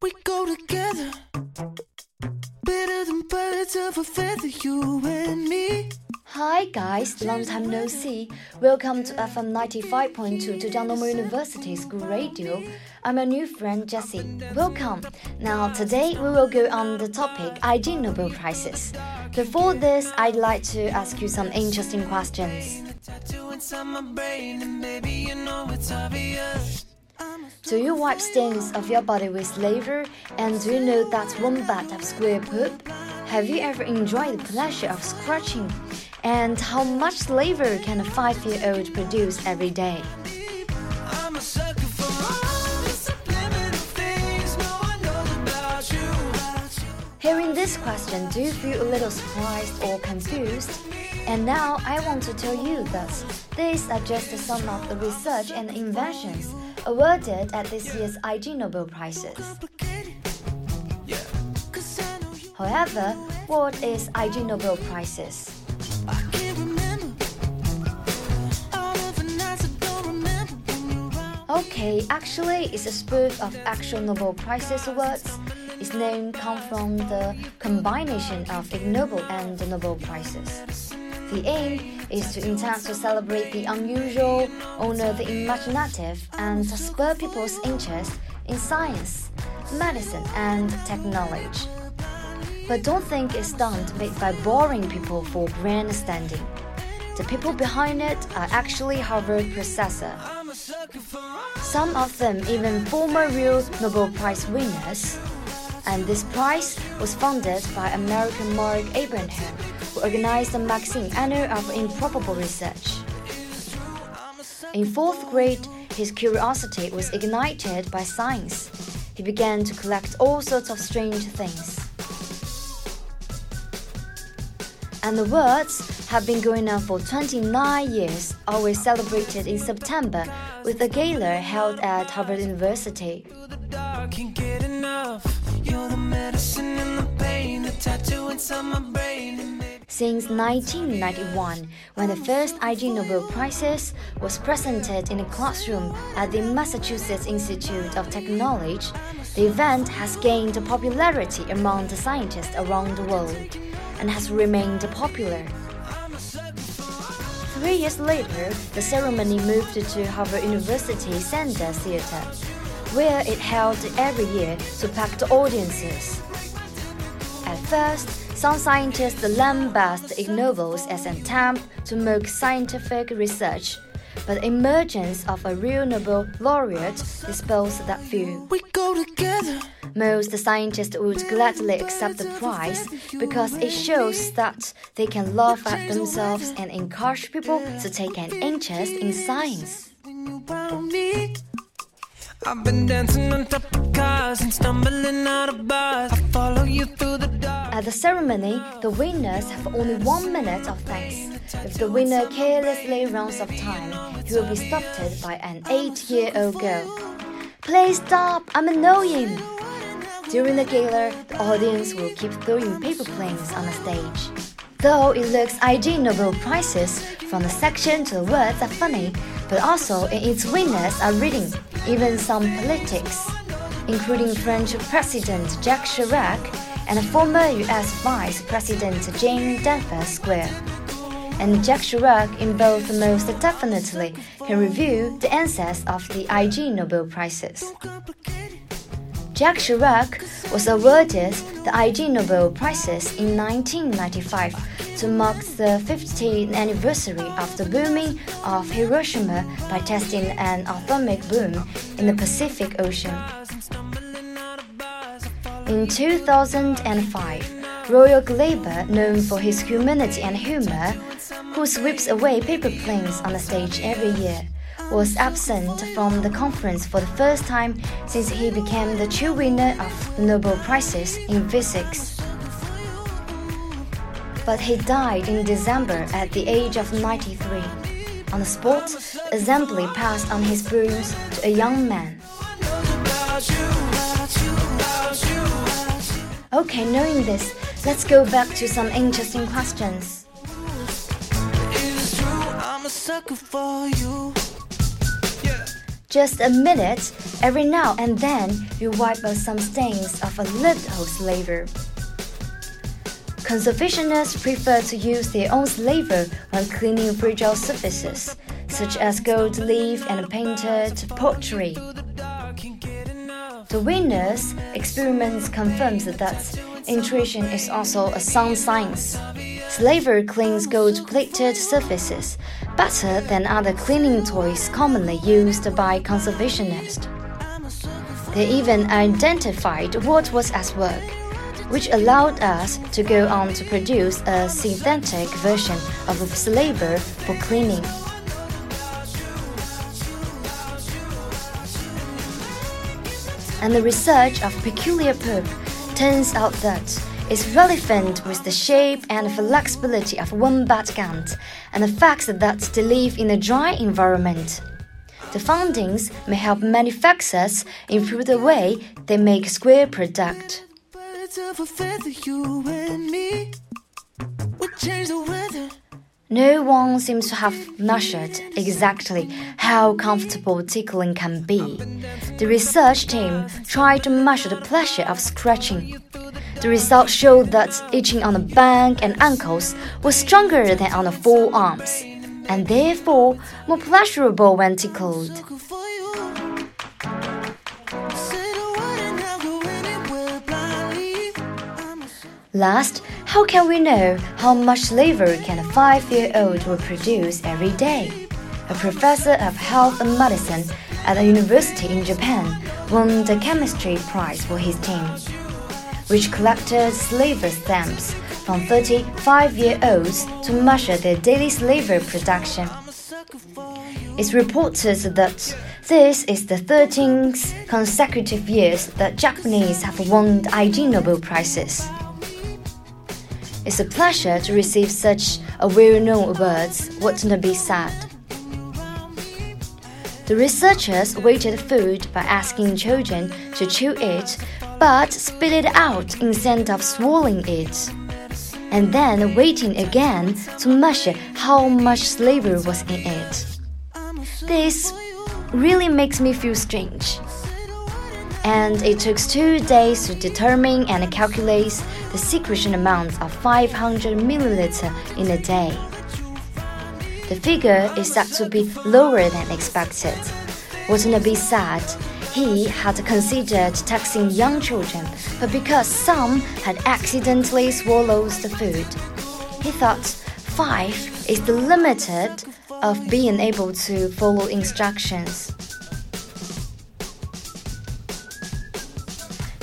We go together. Better than birds of a feather, you and me. Hi guys, long time no see. Welcome to FM 95.2 to Normal University School Radio. I'm a new friend Jessie. Welcome. Now today we will go on the topic Ig Nobel Prizes. Before this, I'd like to ask you some interesting questions. Do you wipe stains of your body with laver? And do you know that wombat have square poop? Have you ever enjoyed the pleasure of scratching? And how much laver can a five-year-old produce every day? Hearing this question, do you feel a little surprised or confused? And now I want to tell you that these are just some of the research and inventions awarded at this year's Ig Nobel Prizes. However, what is Ig Nobel Prizes? Okay, actually, it's a spoof of actual Nobel Prizes awards. Its name comes from the combination of Ig Nobel and the Nobel Prizes. The aim is to intend to celebrate the unusual, honor the imaginative, and spur people's interest in science, medicine, and technology. But don't think it's done made by boring people for grandstanding. The people behind it are actually Harvard professors. Some of them even former real Nobel Prize winners. And this prize was funded by American Marc Abraham who organized the magazine Annals of Improbable Research. In fourth grade, his curiosity was ignited by science. He began to collect all sorts of strange things. And the words have been going on for 29 years, always celebrated in September with a gala held at Harvard University. Since 1991, when the first Ig Nobel Prizes was presented in a classroom at the Massachusetts Institute of Technology, the event has gained popularity among the scientists around the world and has remained popular. Three years later, the ceremony moved to Harvard University Sanders Theater, where it held every year to packed audiences. At first, some scientists lambast Ig Nobels as an attempt to make scientific research, but the emergence of a real Nobel laureate dispels that view. We go together. Most scientists would gladly accept the prize because it shows that they can laugh at themselves and encourage people to take an interest in science. I've been dancing on top of cars and stumbling out of bars. I follow you through the dark. At the ceremony, the winners have only one minute of thanks. If the winner carelessly runs off time, he will be stopped by an eight-year-old girl. Please stop! I'm annoying! During the gala, the audience will keep throwing paper planes on the stage. Though it looks Ig Nobel Prizes from the section to the words are funny, but also in its winners are reading, even some politics, including French President Jacques Chirac and former US Vice President James Danforth Quayle. And Jacques Chirac in both most definitely can review the answers of the Ig Nobel Prizes. Jacques Chirac was awarded the Ig Nobel Prizes in 1995 to mark the 50th anniversary of the bombing of Hiroshima by testing an atomic bomb in the Pacific Ocean. In 2005, Royal Glauber, known for his humanity and humor, who sweeps away paper planes on the stage every year, was absent from the conference for the first time since he became the true winner of Nobel Prizes in physics. But he died in December at the age of 93. On the spot, assembly passed on his brooms to a young man. Okay, knowing this, let's go back to some interesting questions. Just a minute, every now and then you wipe out some stains of a little slaver. Conservationists prefer to use their own slaver when cleaning fragile surfaces, such as gold leaf and painted pottery. The Winners experiments confirms that intuition is also a sound science. Slaver cleans gold-plated surfaces better than other cleaning toys commonly used by conservationists. They even identified what was at work, which allowed us to go on to produce a synthetic version of a slaver for cleaning. and the research of peculiar poop turns out that it's relevant with the shape and flexibility of wombat gland and the fact that they live in a dry environment. The findings may help manufacturers improve the way they make square product. No one seems to have measured exactly how comfortable tickling can be. The research team tried to measure the pleasure of scratching. The results showed that itching on the back and ankles was stronger than on the forearms, and therefore more pleasurable when tickled. Last, how can we know how much slavery can a five-year-old will produce every day? A professor of health and medicine at a university in Japan won the chemistry prize for his team, which collected slaver stamps from 35-year-olds to measure their daily slavery production. It's reported that this is the 13th consecutive years that Japanese have won Ig Nobel Prizes. It's a pleasure to receive such a well-known awards, Watanabe said. The researchers weighted food by asking children to chew it but spit it out instead of swallowing it, and then waiting again to measure how much slavery was in it. This really makes me feel strange and it took two days to determine and calculate the secretion amount of 500 milliliter in a day. The figure is said to be lower than expected. Wouldn't it be said he had considered taxing young children, but because some had accidentally swallowed the food, he thought five is the limit of being able to follow instructions.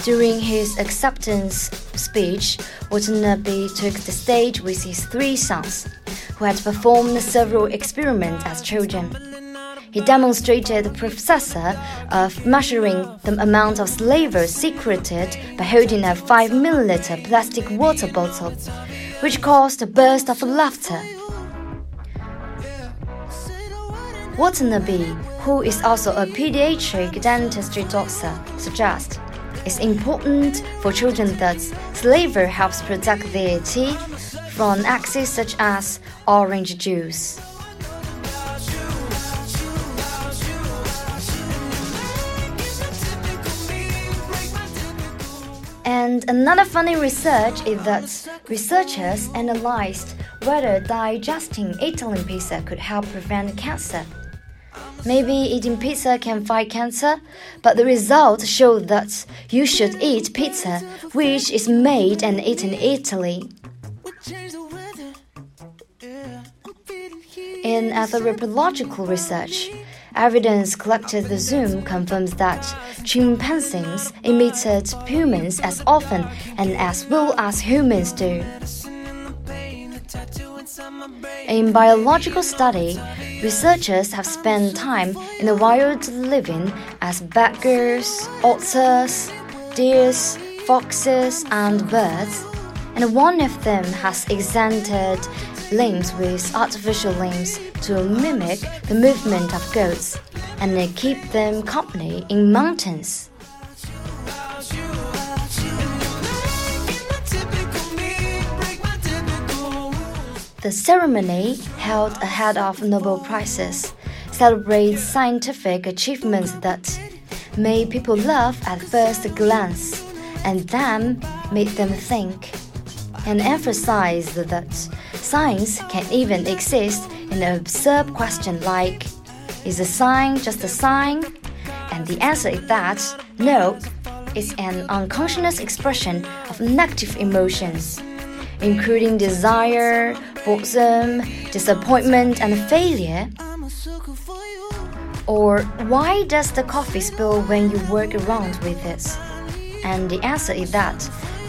During his acceptance speech, Watanabe took the stage with his three sons, who had performed several experiments as children. He demonstrated the process of measuring the amount of slaver secreted by holding a 5 milliliter plastic water bottle, which caused a burst of laughter. Watanabe, who is also a pediatric dentistry doctor, suggests it's important for children that slaver helps protect their teeth from acid such as orange juice. And another funny research is that researchers analyzed whether digesting Italian pizza could help prevent cancer. Maybe eating pizza can fight cancer, but the results show that you should eat pizza which is made and eaten in Italy. In anthropological research, evidence collected the Zoom confirms that chimpanzees imitated humans as often and as well as humans do. In biological study, researchers have spent time in the wild living as badgers, otters, deers, foxes, and birds, and one of them has extended limbs with artificial limbs to mimic the movement of goats and they keep them company in mountains. The ceremony, held ahead of Nobel Prizes, celebrates scientific achievements that made people laugh at first glance and then made them think, and emphasize that science can even exist in an absurd question like Is a sign just a sign? And the answer is that no, it's an unconscious expression of negative emotions, including desire, boredom, disappointment, and failure. Or why does the coffee spill when you work around with it? And the answer is that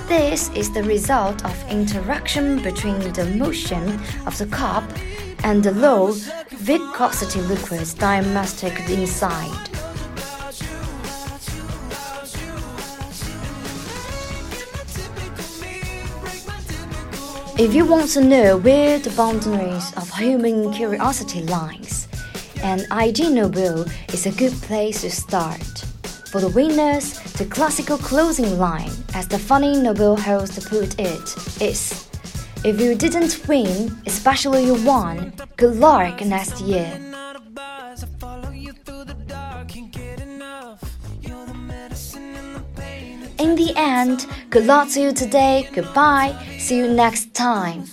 this is the result of interaction between the motion of the cup and the low viscosity liquid diametric inside. If you want to know where the boundaries of human curiosity lies, an Ig Nobel is a good place to start. For the winners, the classical closing line, as the funny Nobel host put it, is If you didn't win, especially you won, good luck next year. In the end, good luck to you today. Goodbye. See you next time.